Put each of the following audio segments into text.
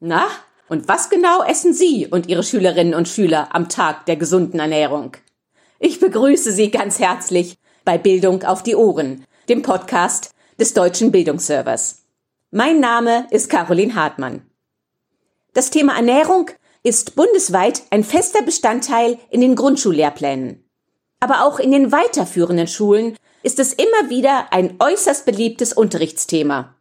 Na, und was genau essen Sie und Ihre Schülerinnen und Schüler am Tag der gesunden Ernährung? Ich begrüße Sie ganz herzlich bei Bildung auf die Ohren, dem Podcast des Deutschen Bildungsservers. Mein Name ist Caroline Hartmann. Das Thema Ernährung ist bundesweit ein fester Bestandteil in den Grundschullehrplänen. Aber auch in den weiterführenden Schulen ist es immer wieder ein äußerst beliebtes Unterrichtsthema.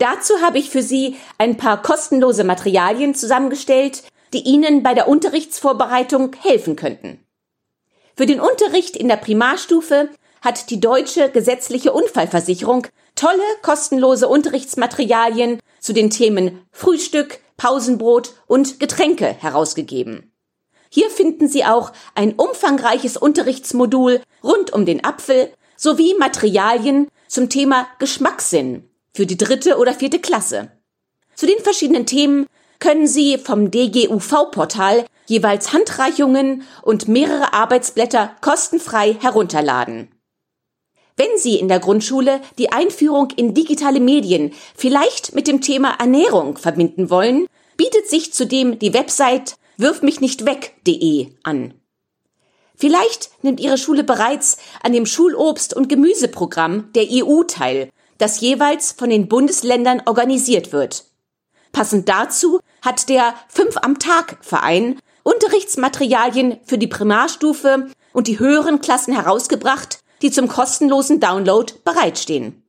Dazu habe ich für Sie ein paar kostenlose Materialien zusammengestellt, die Ihnen bei der Unterrichtsvorbereitung helfen könnten. Für den Unterricht in der Primarstufe hat die deutsche gesetzliche Unfallversicherung tolle kostenlose Unterrichtsmaterialien zu den Themen Frühstück, Pausenbrot und Getränke herausgegeben. Hier finden Sie auch ein umfangreiches Unterrichtsmodul rund um den Apfel sowie Materialien zum Thema Geschmackssinn für die dritte oder vierte Klasse. Zu den verschiedenen Themen können Sie vom DGUV-Portal jeweils Handreichungen und mehrere Arbeitsblätter kostenfrei herunterladen. Wenn Sie in der Grundschule die Einführung in digitale Medien vielleicht mit dem Thema Ernährung verbinden wollen, bietet sich zudem die Website wirfmichnichtweg.de an. Vielleicht nimmt Ihre Schule bereits an dem Schulobst- und Gemüseprogramm der EU teil das jeweils von den Bundesländern organisiert wird. Passend dazu hat der Fünf am Tag Verein Unterrichtsmaterialien für die Primarstufe und die höheren Klassen herausgebracht, die zum kostenlosen Download bereitstehen.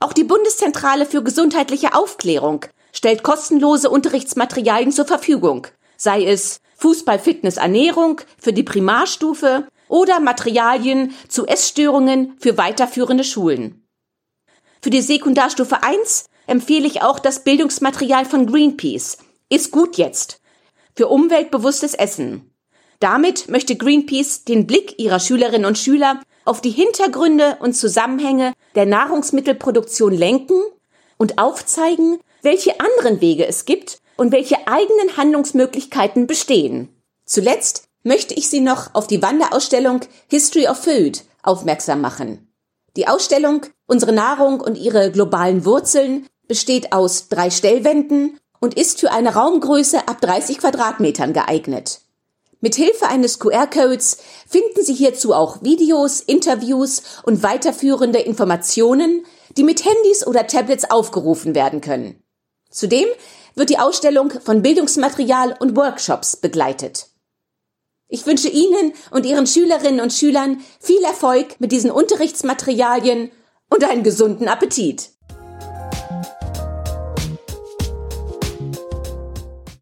Auch die Bundeszentrale für gesundheitliche Aufklärung stellt kostenlose Unterrichtsmaterialien zur Verfügung, sei es Fußball, Fitness, Ernährung für die Primarstufe oder Materialien zu Essstörungen für weiterführende Schulen. Für die Sekundarstufe 1 empfehle ich auch das Bildungsmaterial von Greenpeace. Ist gut jetzt. Für umweltbewusstes Essen. Damit möchte Greenpeace den Blick ihrer Schülerinnen und Schüler auf die Hintergründe und Zusammenhänge der Nahrungsmittelproduktion lenken und aufzeigen, welche anderen Wege es gibt und welche eigenen Handlungsmöglichkeiten bestehen. Zuletzt möchte ich Sie noch auf die Wanderausstellung History of Food aufmerksam machen. Die Ausstellung Unsere Nahrung und ihre globalen Wurzeln besteht aus drei Stellwänden und ist für eine Raumgröße ab 30 Quadratmetern geeignet. Mit Hilfe eines QR-Codes finden Sie hierzu auch Videos, Interviews und weiterführende Informationen, die mit Handys oder Tablets aufgerufen werden können. Zudem wird die Ausstellung von Bildungsmaterial und Workshops begleitet. Ich wünsche Ihnen und Ihren Schülerinnen und Schülern viel Erfolg mit diesen Unterrichtsmaterialien und einen gesunden Appetit.